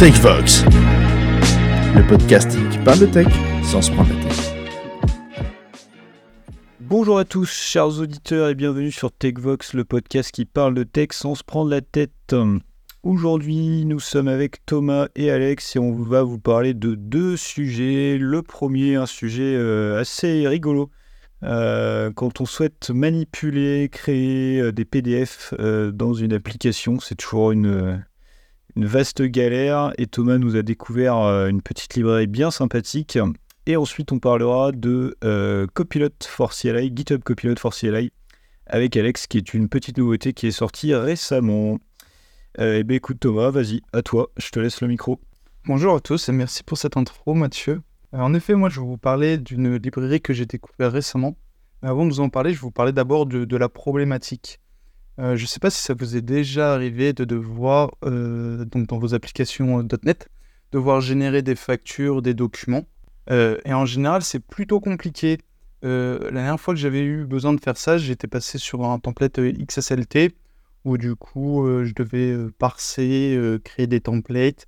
TechVox, le podcast qui parle de tech sans se prendre la tête. Bonjour à tous, chers auditeurs, et bienvenue sur TechVox, le podcast qui parle de tech sans se prendre la tête. Aujourd'hui, nous sommes avec Thomas et Alex et on va vous parler de deux sujets. Le premier, un sujet euh, assez rigolo. Euh, quand on souhaite manipuler, créer euh, des PDF dans une application, c'est toujours une, une vaste galère et Thomas nous a découvert euh, une petite librairie bien sympathique. Et ensuite, on parlera de euh, Copilot for CLI, GitHub Copilot for CLI, avec Alex, qui est une petite nouveauté qui est sortie récemment. Euh, eh bien, écoute Thomas, vas-y, à toi, je te laisse le micro. Bonjour à tous et merci pour cette intro, Mathieu. en effet, moi, je vais vous parler d'une librairie que j'ai découverte récemment. Mais avant de vous en parler, je vais vous parler d'abord de la problématique. Euh, je ne sais pas si ça vous est déjà arrivé de devoir, euh, donc dans vos applications euh, .NET, devoir générer des factures, des documents. et en général, c'est plutôt compliqué. la dernière fois que j'avais eu besoin de faire ça, j'étais passé sur un template XSLT où du coup, je devais parser, créer des templates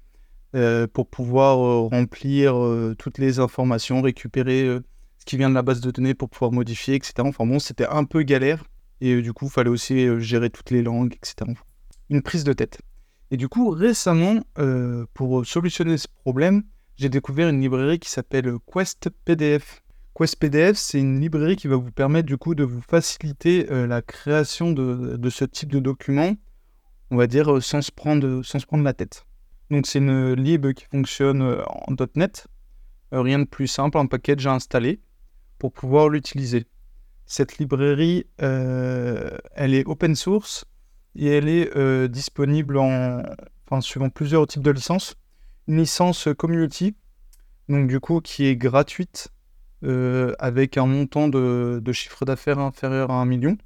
pour pouvoir remplir toutes les informations, récupérer ce qui vient de la base de données pour pouvoir modifier, etc. Enfin bon, c'était un peu galère. Et euh, du coup, il fallait aussi euh, gérer toutes les langues, etc. Une prise de tête. Et du coup, récemment, euh, pour solutionner ce problème, j'ai découvert une librairie qui s'appelle Quest PDF. Quest PDF, c'est une librairie qui va vous permettre du coup de vous faciliter la création de, ce type de document, on va dire sans se prendre, sans se prendre la tête. Donc c'est une lib qui fonctionne en .NET, rien de plus simple, un package à installer pour pouvoir l'utiliser. Cette librairie, euh, elle est open source et elle est euh, disponible en, enfin, suivant plusieurs types de licences. Une licence community, donc du coup qui est gratuite euh, avec un montant de, chiffre d'affaires inférieur à 1 million.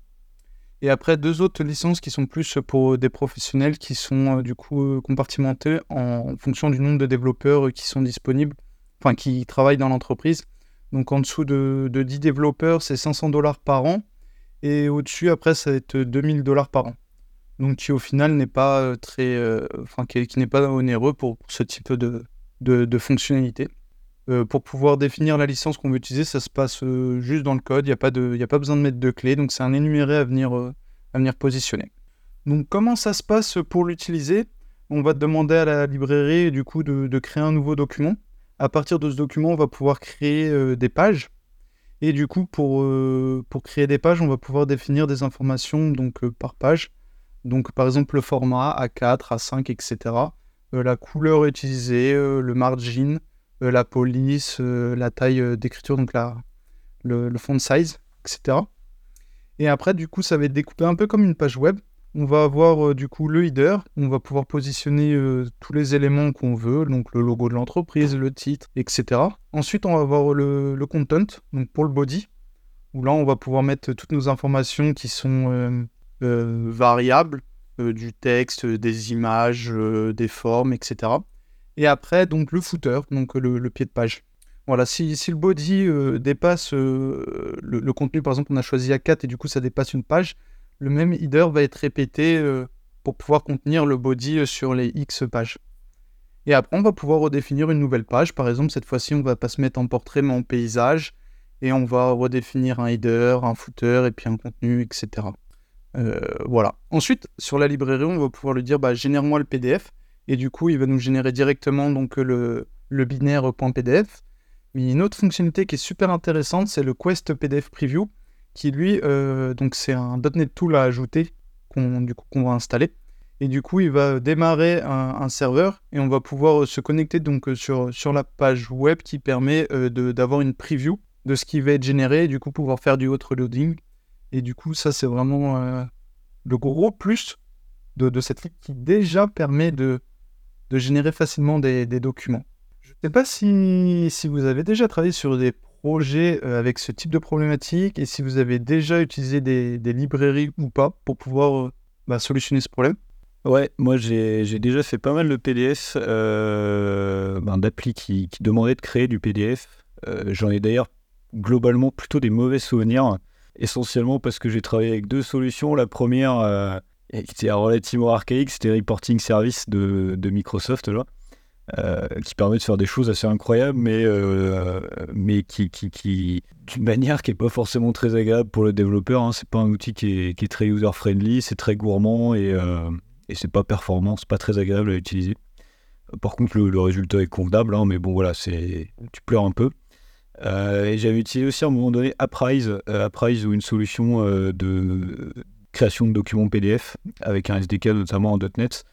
Et après, deux autres licences qui sont plus pour des professionnels qui sont du coup compartimentées en fonction du nombre de développeurs qui sont disponibles, enfin qui travaillent dans l'entreprise. Donc en dessous de, 10 développeurs, c'est 500 dollars par an. Et au-dessus, après, ça va être 2000 dollars par an. Donc qui au final n'est pas euh, très, euh, enfin qui, n'est pas onéreux pour, ce type de, fonctionnalité. Euh, pour pouvoir définir la licence qu'on veut utiliser, ça se passe juste dans le code. Il n'y a, pas besoin de mettre de clé. Donc c'est un énuméré à venir, positionner. Donc comment ça se passe pour l'utiliser? On va demander à la librairie du coup de créer un nouveau document à partir de ce document, on va pouvoir créer euh, des pages. Et du coup, pour, euh, pour créer des pages, on va pouvoir définir des informations donc, euh, par page. Donc, par exemple, le format A4, A5, etc. la couleur utilisée, le margin, la police, la taille d'écriture, donc la, le font size, etc. Et après, du coup, ça va être découpé un peu comme une page web. On va avoir euh, du coup le header, on va pouvoir positionner euh, tous les éléments qu'on veut, donc le logo de l'entreprise, le titre, etc. Ensuite, on va avoir le, content, donc pour le body, où là, on va pouvoir mettre toutes nos informations qui sont euh, variables, du texte, des images, des formes, etc. Et après, donc le footer, donc le, pied de page. Voilà, si, le body dépasse le, le, contenu, par exemple, on a choisi A4 et du coup ça dépasse une page, le même header va être répété euh, pour pouvoir contenir le body euh, sur les X pages. Et après, on va pouvoir redéfinir une nouvelle page. Par exemple, cette fois-ci, on ne va pas se mettre en portrait, mais en paysage. Et on va redéfinir un header, un footer, et puis un contenu, etc. Euh, voilà. Ensuite, sur la librairie, on va pouvoir lui dire bah, génère-moi le PDF. Et du coup, il va nous générer directement donc, le, le binaire.pdf. Mais une autre fonctionnalité qui est super intéressante, c'est le Quest PDF Preview qui lui, euh, donc c'est un .NET Tool à ajouter qu'on va installer. Et du coup, il va démarrer un, serveur et on va pouvoir euh, se connecter donc euh, sur, sur la page web qui permet d'avoir une preview de ce qui va être généré et du coup pouvoir faire du autre loading. Et du coup, ça c'est vraiment le gros plus de, de cette ligne qui déjà permet de, de générer facilement des, des documents. Je ne sais pas si, si, vous avez déjà travaillé sur des projet euh, avec ce type de problématique et si vous avez déjà utilisé des, librairies ou pas pour pouvoir euh, bah, solutionner ce problème? Ouais, moi j'ai déjà fait pas mal de PDF, euh, ben, d'applis qui, demandaient de créer du PDF. J'en ai d'ailleurs globalement plutôt des mauvais souvenirs, essentiellement parce que j'ai travaillé avec deux solutions. La première, était relativement archaïque, c'était Reporting Service de, de Microsoft. Là. Euh, qui permet de faire des choses assez incroyables, mais, euh, mais qui, d'une manière qui n'est pas forcément très agréable pour le développeur. Hein. C'est pas un outil qui est, très user-friendly, c'est très gourmand et, euh, et c'est pas performant, c'est pas très agréable à utiliser. Par contre, le, résultat est convenable, hein, mais bon, voilà, tu pleures un peu. Euh, et j'avais utilisé aussi à un moment donné Apprise, Apprise ou une solution de création de documents PDF avec un SDK notamment en .NET.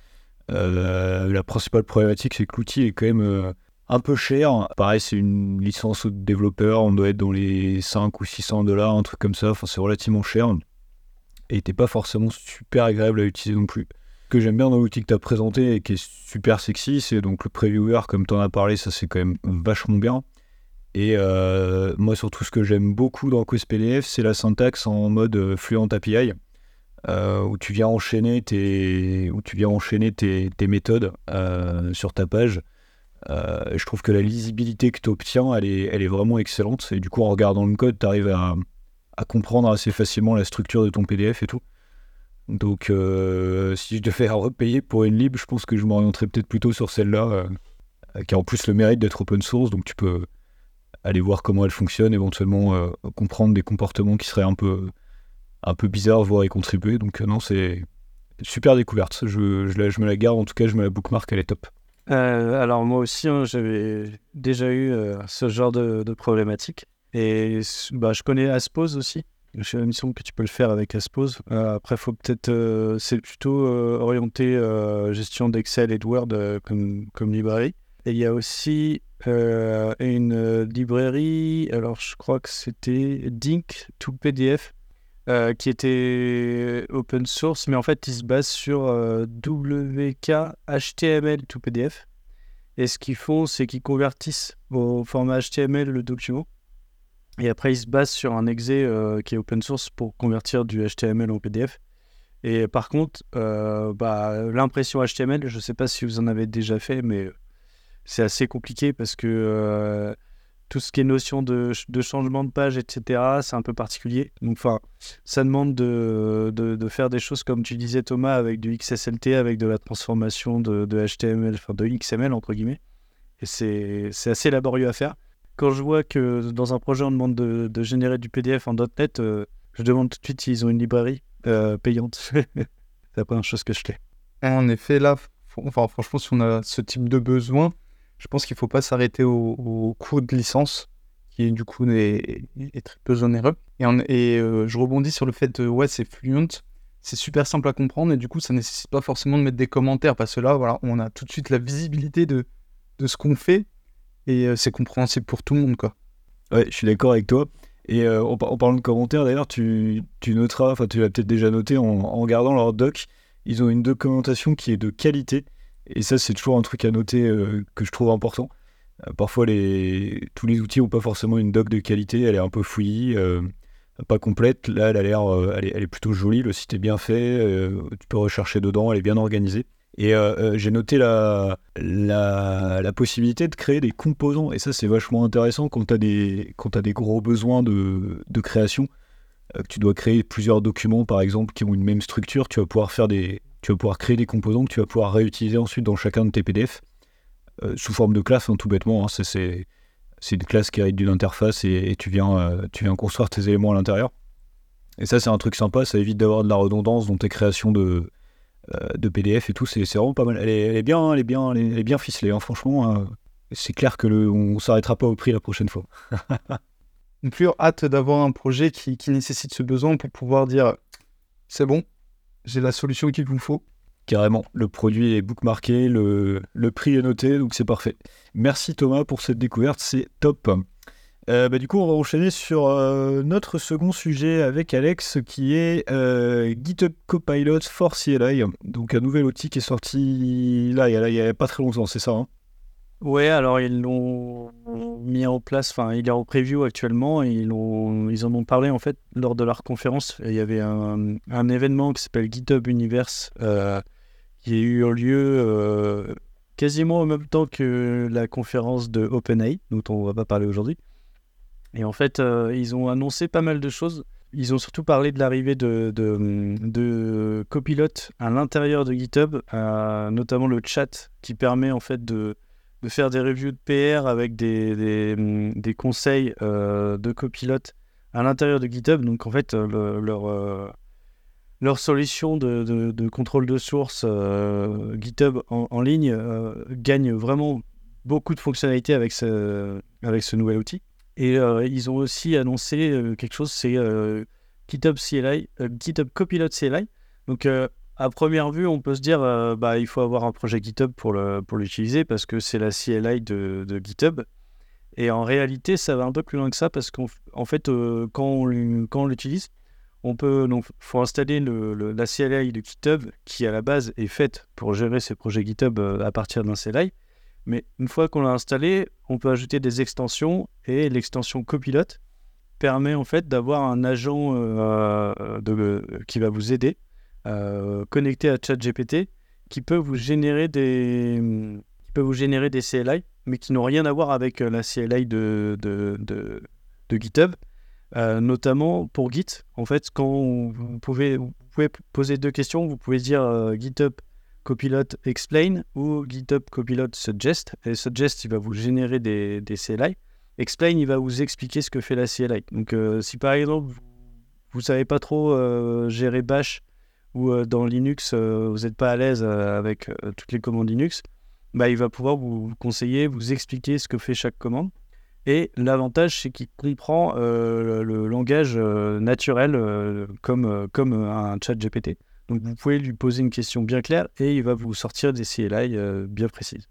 Euh, la principale problématique, c'est que l'outil est quand même euh, un peu cher. Pareil, c'est une licence au développeur, on doit être dans les 5 ou 600 dollars, un truc comme ça. Enfin, c'est relativement cher. Et n'était pas forcément super agréable à utiliser non plus. Ce que j'aime bien dans l'outil que tu as présenté et qui est super sexy, c'est donc le previewer, comme tu en as parlé, ça c'est quand même vachement bien. Et euh, moi, surtout, ce que j'aime beaucoup dans PDF, c'est la syntaxe en mode Fluent API, euh, où tu viens enchaîner tes, où tu viens enchaîner tes, méthodes euh, sur ta page. Euh, je trouve que la lisibilité que tu obtiens, elle est, elle est vraiment excellente. Et du coup, en regardant le code, tu arrives à, comprendre assez facilement la structure de ton PDF et tout. Donc, si je devais repayer pour une lib, je pense que je m'orienterais peut-être plutôt sur celle-là, qui a en plus le mérite d'être open source. Donc, tu peux aller voir comment elle fonctionne, éventuellement comprendre des comportements qui seraient un peu, un peu bizarres, voire y contribuer. Donc, euh, non, c'est super découverte. Je, je, je me la garde, en tout cas, je me la bookmark, elle est top. Euh, alors moi aussi, hein, j'avais déjà eu euh, ce genre de, de problématique. Et bah, je connais Aspose aussi. J'ai l'impression que tu peux le faire avec Aspose. Après, faut peut-être, c'est plutôt orienté gestion d'Excel et de Word comme, comme librairie. Et il y a aussi une librairie, alors je crois que c'était Dink to PDF, euh, qui était open source, mais en fait, il se base sur euh, WK HTML to PDF. Et ce qu'ils font, c'est qu'ils convertissent au format HTML le document. Et après, ils se basent sur un exe euh, qui est open source pour convertir du HTML en PDF. Et par contre, euh, bah, l'impression HTML, je ne sais pas si vous en avez déjà fait, mais c'est assez compliqué parce que tout ce qui est notion de, ch- de changement de page, etc., c'est un peu particulier. Donc, enfin, ça demande de, faire des choses comme tu disais, Thomas, avec du XSLT, avec de la transformation de, HTML, enfin de XML, entre guillemets. Et c'est assez laborieux à faire. Quand je vois que dans un projet, on demande de, générer du PDF en .NET, euh, je demande tout de suite s'ils ont une librairie euh, payante. c'est la première chose que je fais. En effet, là, enfin, franchement, si on a ce type de besoin, je pense qu'il ne faut pas s'arrêter au, au coût de licence, qui du coup est, très peu onéreux. Et, euh, je rebondis sur le fait de, ouais, c'est fluent, c'est super simple à comprendre, et du coup, ça nécessite pas forcément de mettre des commentaires, parce que là, voilà, on a tout de suite la visibilité de, ce qu'on fait, et euh, c'est compréhensible pour tout le monde, quoi. Ouais, je suis d'accord avec toi. Et euh, en, par- en parlant de commentaires, d'ailleurs, tu, noteras, enfin, tu l'as peut-être déjà noté en regardant leur doc, ils ont une documentation qui est de qualité. Et ça, c'est toujours un truc à noter euh, que je trouve important. Euh, parfois, tous les outils n'ont pas forcément une doc de qualité, elle est un peu fouillie, euh, pas complète. Là, elle a l'air, elle, est, plutôt jolie, le site est bien fait, tu peux rechercher dedans, elle est bien organisée. Et j'ai noté la, possibilité de créer des composants. Et ça, c'est vachement intéressant quand tu as, des gros besoins de, de création. que tu dois créer plusieurs documents, par exemple, qui ont une même structure. Tu vas pouvoir, faire des, tu vas pouvoir créer des composants que tu vas pouvoir réutiliser ensuite dans chacun de tes PDF. euh, sous forme de classe, hein, tout bêtement. hein. C'est- une classe qui hérite d'une interface et, et tu, viens, euh, tu viens construire tes éléments à l'intérieur. Et ça, c'est un truc sympa. Ça évite d'avoir de la redondance dans tes créations de, euh, PDF et tout, c'est vraiment pas mal. Elle est, bien, elle est bien, elle est, bien ficelée, hein, franchement. c'est clair que le, on s'arrêtera pas au prix la prochaine fois. Plus hâte d'avoir un projet qui nécessite ce besoin pour pouvoir dire, c'est bon, j'ai la solution qu'il vous faut. Carrément, le produit est bookmarké, le, prix est noté, donc c'est parfait. Merci Thomas pour cette découverte, c'est top. Euh, bah, du coup, on va enchaîner sur euh, notre second sujet avec Alex, qui est euh, GitHub Copilot for CLI. Donc un nouvel outil qui est sorti là, il y a, a pas très longtemps, c'est ça hein? Ouais, alors ils l'ont mis en place, enfin il est en preview actuellement, ils, l'ont- ils en ont parlé en fait lors de leur conférence. Il y avait un, événement qui s'appelle GitHub Universe euh, qui a eu lieu euh, quasiment en même temps que la conférence de OpenAI, dont on va pas parler aujourd'hui. Et en fait, euh, ils ont annoncé pas mal de choses. Ils ont surtout parlé de l'arrivée de, de, de Copilot à l'intérieur de GitHub, notamment le chat qui permet en fait de, de faire des reviews de PR avec des, des, des conseils euh, de copilote à l'intérieur de GitHub. Donc en fait, le- leur, euh, leur solution de, de- contrôle de source euh, GitHub en, ligne gagne vraiment beaucoup de fonctionnalités avec ce, avec ce nouvel outil. Et ils ont aussi annoncé quelque chose, c'est GitHub CLI, GitHub Copilot CLI. Donc à première vue, on peut se dire euh, bah il faut avoir un projet GitHub pour l'utiliser parce que c'est la CLI de, GitHub. Et en réalité, ça va un peu plus loin que ça parce qu'en fait, euh, quand on l'utilise, on peut faut installer le, le- la CLI de GitHub qui à la base est faite pour gérer ses projets GitHub euh, à partir d'un CLI. Mais une fois qu'on l'a installé, on peut ajouter des extensions et l'extension Copilot permet en fait d'avoir un agent euh, qui va vous aider connecté à ChatGPT qui peut vous générer des qui peut vous générer des CLI mais qui n'ont rien à voir avec euh, la CLI de, de, de, GitHub. Euh, notamment pour Git en fait quand vous pouvez vous pouvez poser deux questions. Vous pouvez dire euh, GitHub Copilot Explain ou GitHub Copilot Suggest. Et Suggest il va vous générer des, des CLI Explain il va vous expliquer ce que fait la CLI donc euh, si par exemple vous, vous savez pas trop euh, gérer Bash ou euh, dans Linux, euh, vous n'êtes pas à l'aise euh, avec toutes les commandes Linux, bah, il va pouvoir vous conseiller, vous expliquer ce que fait chaque commande. Et l'avantage, c'est qu'il comprend le, langage naturel comme, comme un chat GPT. Donc vous pouvez lui poser une question bien claire et il va vous sortir des CLI bien précises.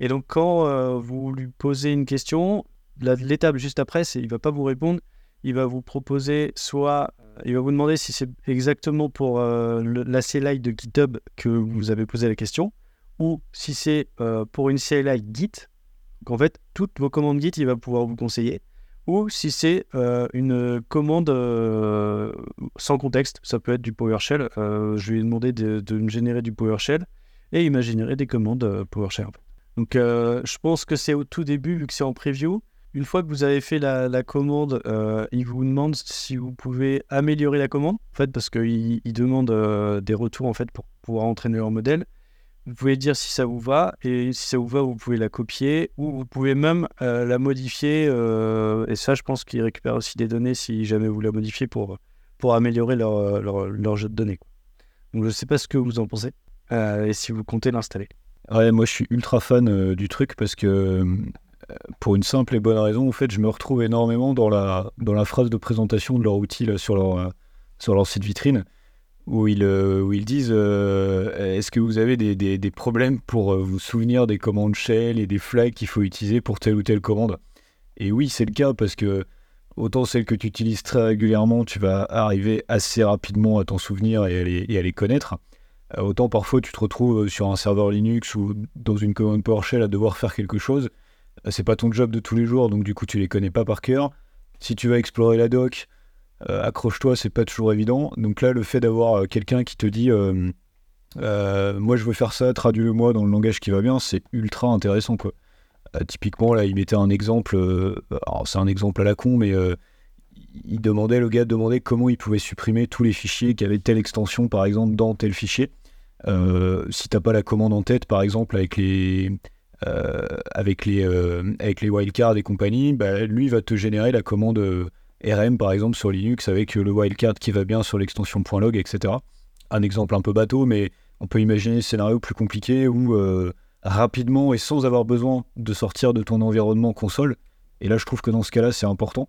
Et donc quand vous lui posez une question, l'étape juste après, c'est il va pas vous répondre, il va vous proposer soit il va vous demander si c'est exactement pour euh, la CLI de GitHub que vous avez posé la question ou si c'est euh, pour une CLI Git. En fait, toutes vos commandes Git, il va pouvoir vous conseiller. Ou si c'est euh, une commande euh, sans contexte, ça peut être du PowerShell. Je lui ai demandé de, de me générer du PowerShell et il m'a généré des commandes PowerShell. Donc je pense que c'est au tout début, vu que c'est en preview. Une fois que vous avez fait la, commande, euh, il vous demande si vous pouvez améliorer la commande, en fait, parce qu'il il demande euh, des retours en fait pour pouvoir entraîner leur modèle. Vous pouvez dire si ça vous va, et si ça vous va, vous pouvez la copier, ou vous pouvez même euh, la modifier. euh, et ça, je pense qu'il récupère aussi des données si jamais vous la modifiez pour, pour améliorer leur, jeu de données. Donc je ne sais pas ce que vous en pensez, et si vous comptez l'installer. Ouais, moi je suis ultra fan du truc parce que pour une simple et bonne raison, en fait, je me retrouve énormément dans la, dans la phrase de présentation de leur outil sur, leur, euh, sur leur site vitrine où ils, euh, où ils disent euh, est-ce que vous avez des, des- problèmes pour vous souvenir des commandes shell et des flags qu'il faut utiliser pour telle ou telle commande? Et oui, c'est le cas parce que autant celles que tu utilises très régulièrement, tu vas arriver assez rapidement à t'en souvenir et à les, et à les connaître. Autant parfois tu te retrouves sur un serveur Linux ou dans une commande PowerShell à devoir faire quelque chose. Euh, C'est pas ton job de tous les jours, donc du coup tu les connais pas par cœur. Si tu vas explorer la doc, euh, accroche-toi, c'est pas toujours évident. Donc là, le fait d'avoir euh, quelqu'un qui te dit Moi je veux faire ça, traduis-le-moi dans le langage qui va bien, c'est ultra intéressant typiquement, là, il mettait un exemple, euh, alors c'est un exemple à la con, mais il demandait, le gars demandait comment il pouvait supprimer tous les fichiers qui avaient telle extension, par exemple, dans tel fichier. Si t'as pas la commande en tête, par exemple, avec les, avec les, euh, avec les wildcards et compagnie, bah, lui va te générer la commande euh, RM, par exemple, sur Linux, avec euh, le wildcard qui va bien sur l'extension .log, etc. Un exemple un peu bateau, mais on peut imaginer des scénarios plus compliqués où euh, rapidement et sans avoir besoin de sortir de ton environnement console, et là je trouve que dans ce cas-là c'est important,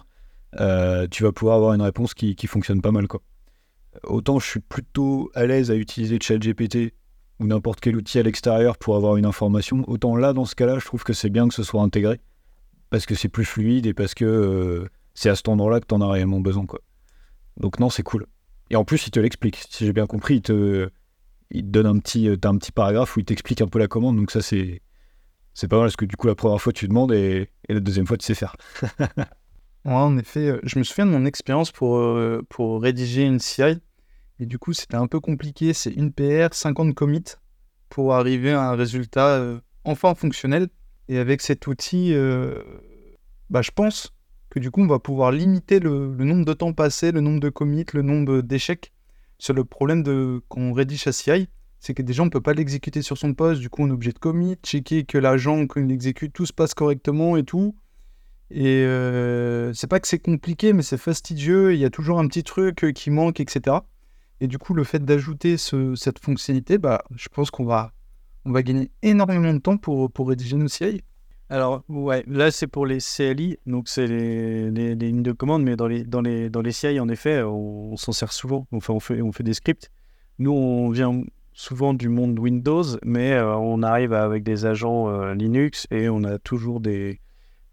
euh, tu vas pouvoir avoir une réponse qui, qui fonctionne pas mal. Quoi. Autant je suis plutôt à l'aise à utiliser ChatGPT ou n'importe quel outil à l'extérieur pour avoir une information, autant là dans ce cas-là je trouve que c'est bien que ce soit intégré, parce que c'est plus fluide et parce que euh, c'est à cet endroit-là que tu en as réellement besoin. Quoi. Donc non, c'est cool. Et en plus, il te l'explique. Si j'ai bien compris, il te, il te donne un petit, euh, un petit paragraphe où il t'explique un peu la commande. Donc ça, c'est, c'est pas mal parce que du coup, la première fois, tu demandes et, la deuxième fois, tu sais faire. Ouais, en effet, euh, je me souviens de mon expérience pour, pour rédiger une CI. Et du coup, c'était un peu compliqué. C'est une PR, 50 commits pour arriver à un résultat euh, enfin fonctionnel. Et avec cet outil, euh, bah, je pense que du coup, on va pouvoir limiter le, nombre de temps passé, le nombre de commits, le nombre d'échecs sur le problème de quand on rédige sa CI. c'est que déjà on peut pas l'exécuter sur son poste, du coup on est obligé de commit, checker que l'agent quand il exécute tout se passe correctement et tout. Et euh, c'est pas que c'est compliqué, mais c'est fastidieux. Il y a toujours un petit truc euh, qui manque, etc. Et du coup, le fait d'ajouter cette fonctionnalité, bah, je pense qu'on va, on va gagner énormément de temps pour, pour rédiger nos CI. Alors, ouais, là, c'est pour les CLI, donc c'est les, lignes de commande, mais dans les, dans les, dans les CI, en effet, on, s'en sert souvent. Enfin, on fait, on fait des scripts. Nous, on vient souvent du monde Windows, mais euh, on arrive avec des agents euh, Linux et on a toujours des,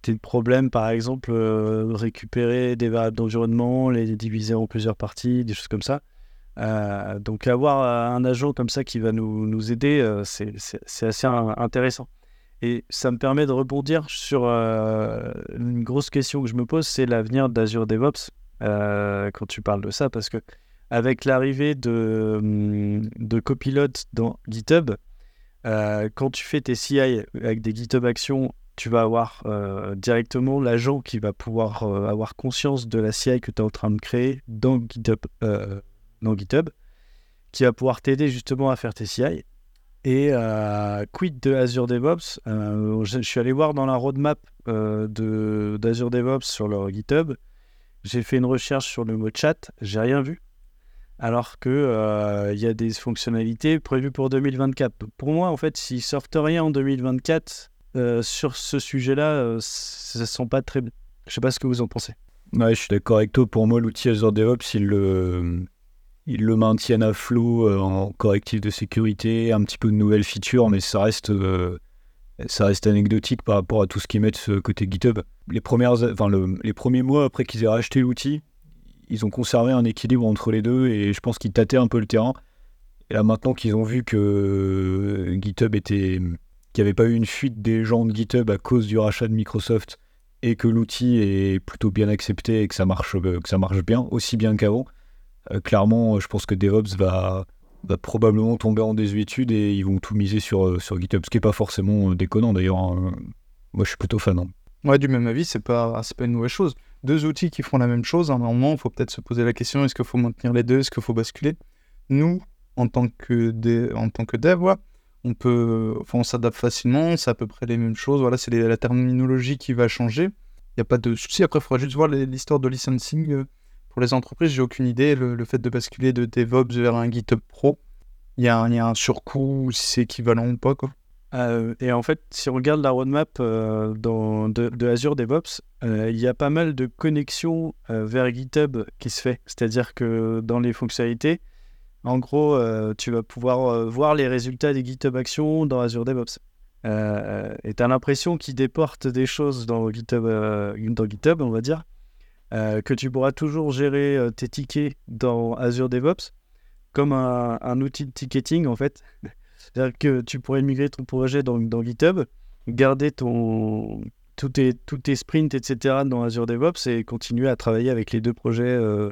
des problèmes, par exemple, euh, récupérer des variables d'environnement, les diviser en plusieurs parties, des choses comme ça. Donc, avoir un agent comme ça qui va nous, nous aider, c'est assez intéressant. Et ça me permet de rebondir sur euh, une grosse question que je me pose, c'est l'avenir d'Azure DevOps euh, quand tu parles de ça, parce que avec l'arrivée de, hum, de Copilot dans GitHub, euh, quand tu fais tes CI avec des GitHub Actions, tu vas avoir directement l'agent qui va pouvoir avoir conscience de la CI que tu es en train de créer dans GitHub, dans GitHub qui va pouvoir t'aider justement à faire tes CI. Et euh, quid de Azure DevOps? Euh, je, suis allé voir dans la roadmap euh, d'Azure DevOps sur leur GitHub. J'ai fait une recherche sur le mot chat, j'ai rien vu. Alors qu'il il y a des fonctionnalités prévues pour 2024. pour moi, en fait, s'ils sortent rien en 2024 sur ce sujet-là, ça ne sent pas très. Je sais pas ce que vous en pensez. Ouais, je suis d'accord avec toi. Pour moi, l'outil Azure DevOps, il le, ils le maintiennent à flot euh, en correctif de sécurité, un petit peu de nouvelles features, mais ça reste, euh, ça reste anecdotique par rapport à tout ce qu'ils mettent côté GitHub. Les, premières, enfin, les premiers mois après qu'ils aient racheté l'outil, ils ont conservé un équilibre entre les deux et je pense qu'ils tâtaient un peu le terrain. Et là, maintenant qu'ils ont vu que euh, GitHub était. qu'il n'y avait pas eu une fuite des gens de GitHub à cause du rachat de Microsoft et que l'outil est plutôt bien accepté et que ça marche, que ça marche bien, aussi bien qu'avant, clairement, je pense que DevOps va, probablement tomber en désuétude et ils vont tout miser sur, euh, GitHub, ce qui n'est pas forcément euh, déconnant d'ailleurs. Hein. Moi, je suis plutôt fan. Hein. Ouais, du même avis, c'est pas, pas une nouvelle chose. Deux outils qui font la même chose, à un moment, il faut peut-être se poser la question est-ce qu'il faut maintenir les deux Est-ce qu'il faut basculer? Nous, en tant que, dev, on enfin, on s'adapte facilement, c'est à peu près les mêmes choses. Voilà, c'est la terminologie qui va changer. Il n'y a pas de souci. Après, il faudra juste voir l'histoire de licensing pour les entreprises, j'ai aucune idée. Le, fait de basculer de DevOps vers un GitHub Pro, il y, a un surcoût, si c'est équivalent ou pas. Quoi? Euh, et en fait, si on regarde la roadmap euh, de, Azure DevOps, euh, il y a pas mal de connexions vers GitHub qui se fait. C'est-à-dire que dans les fonctionnalités, en gros, tu vas pouvoir voir les résultats des GitHub Actions dans Azure DevOps. et tu as l'impression qu'ils déportent des choses dans GitHub, dans GitHub, on va dire, euh, que tu pourras toujours gérer euh, tes tickets dans Azure DevOps comme un, outil de ticketing en fait. C'est-à-dire que tu pourrais migrer ton projet dans, GitHub, garder ton, tous, tes, sprints, etc. dans Azure DevOps et continuer à travailler avec les deux projets euh,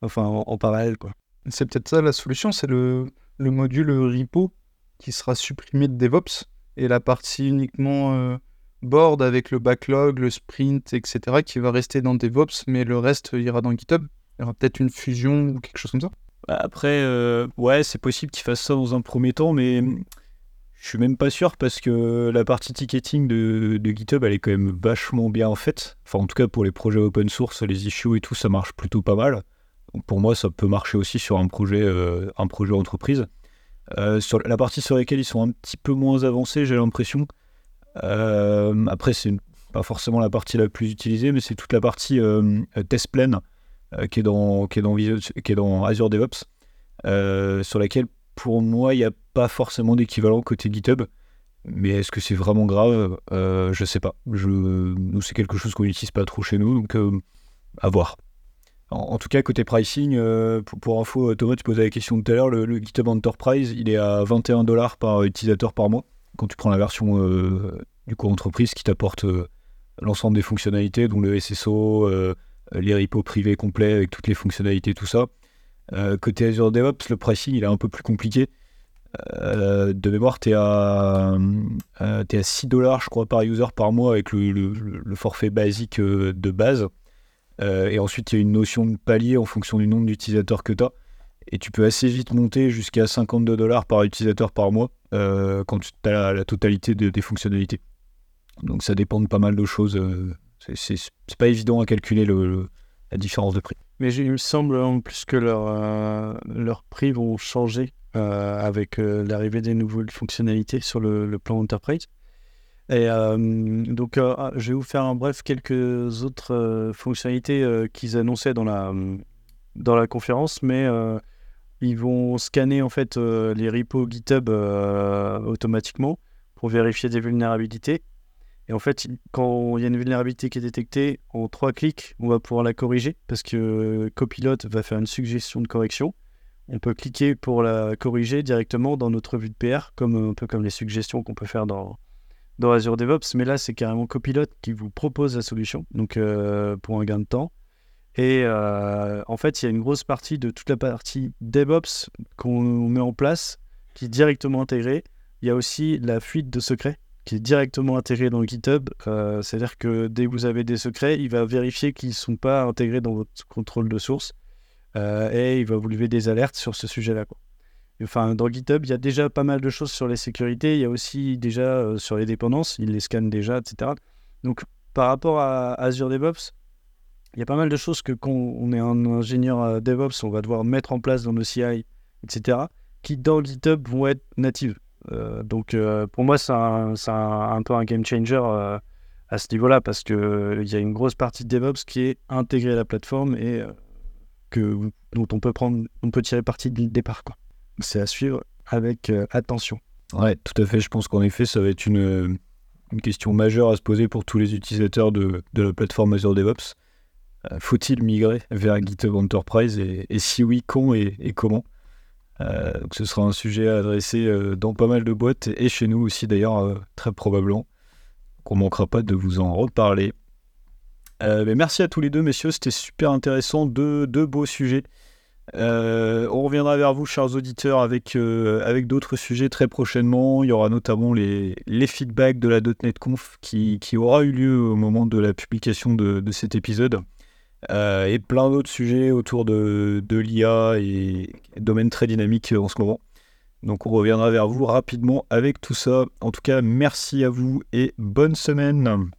enfin, en, parallèle. Quoi. C'est peut-être ça la solution, c'est le module repo qui sera supprimé de DevOps et la partie uniquement board avec le backlog, le sprint, etc., qui va rester dans DevOps, mais le reste ira dans GitHub. Il y aura peut-être une fusion ou quelque chose comme ça. Bah, après, euh, ouais, c'est possible qu'il fasse ça dans un premier temps, mais je suis même pas sûr parce que la partie ticketing de, GitHub, elle est quand même vachement bien faite. Enfin, en tout cas, pour les projets open source, les issues et tout, ça marche plutôt pas mal. Pour moi, ça peut marcher aussi sur un projet, euh, un projet entreprise. Euh, sur la partie sur laquelle ils sont un petit peu moins avancés, j'ai l'impression, après, c'est pas forcément la partie la plus utilisée, mais c'est toute la partie euh, test euh, qui, est dans, qui, est dans, qui est dans Azure DevOps, sur laquelle pour moi, il n'y a pas forcément d'équivalent côté GitHub. Mais est-ce que c'est vraiment grave? Euh, Je sais pas. Nous, c'est quelque chose qu'on n'utilise pas trop chez nous, donc à voir. En, tout cas, côté pricing, pour, info, Thomas, tu posais la question tout à l'heure, le, le, GitHub Enterprise, il est à 21 dollars par utilisateur par mois quand tu prends la version euh, du coup entreprise qui t'apporte euh, l'ensemble des fonctionnalités, dont le SSO, euh, les repos privés complets avec toutes les fonctionnalités, tout ça. côté Azure DevOps, le pricing il est un peu plus compliqué. de mémoire, tu es, à, à 6 dollars, je crois, par user par mois avec le, forfait basique de base. et ensuite, il y a une notion de palier en fonction du nombre d'utilisateurs que tu as. Et tu peux assez vite monter jusqu'à 52 dollars par utilisateur par mois quand tu as la, totalité des fonctionnalités. Donc ça dépend de pas mal de choses. Euh, c'est pas évident à calculer le, la différence de prix. Mais il me semble en plus que leurs leur prix vont changer avec l'arrivée des nouvelles fonctionnalités sur le, le plan Enterprise. Et donc, ah, je vais vous faire en bref quelques autres fonctionnalités qu'ils annonçaient dans la, dans la conférence, mais ils vont scanner en fait les repos GitHub automatiquement pour vérifier des vulnérabilités. Et en fait, quand il y a une vulnérabilité qui est détectée, en trois clics, on va pouvoir la corriger parce que Copilot va faire une suggestion de correction. On peut cliquer pour la corriger directement dans notre vue de PR, comme un peu comme les suggestions qu'on peut faire dans, dans Azure DevOps, mais là, c'est carrément Copilot qui vous propose la solution, donc euh, pour un gain de temps. Et euh, en fait, il y a une grosse partie de toute la partie DevOps qu'on met en place qui est directement intégrée. Il y a aussi la fuite de secrets qui est directement intégrée dans GitHub. Euh, c'est-à-dire que dès que vous avez des secrets, il va vérifier qu'ils ne sont pas intégrés dans votre contrôle de source et il va vous lever des alertes sur ce sujet-là. Enfin, dans GitHub, il y a déjà pas mal de choses sur les sécurités. Il y a aussi déjà euh, sur les dépendances. Il les scanne déjà, etc. Donc, par rapport à Azure DevOps, il y a pas mal de choses que quand on est un ingénieur euh, DevOps, on va devoir mettre en place dans nos CI, etc., qui dans GitHub vont être natives. Euh, donc, pour moi, c'est un, peu un game changer à ce niveau-là parce qu'il y a une grosse partie de DevOps qui est intégrée à la plateforme et dont on peut, prendre, on peut tirer parti dès le départ. C'est à suivre avec euh, attention. Ouais, tout à fait. Je pense qu'en effet, ça va être une, question majeure à se poser pour tous les utilisateurs de la plateforme Azure DevOps. Euh, faut-il migrer vers GitHub Enterprise et, si oui, quand et, comment euh, Ce sera un sujet à adresser dans pas mal de boîtes et chez nous aussi d'ailleurs, très probablement. Qu'on ne manquera pas de vous en reparler. mais merci à tous les deux, messieurs. C'était super intéressant. Deux, beaux sujets. Euh, on reviendra vers vous, chers auditeurs, avec, euh, d'autres sujets très prochainement. Il y aura notamment les, feedbacks de la .NET Conf qui, aura eu lieu au moment de la publication de cet épisode. Euh, et plein d'autres sujets autour de, de l'IA et domaine très dynamique en ce moment. Donc on reviendra vers vous rapidement avec tout ça. En tout cas, merci à vous et bonne semaine.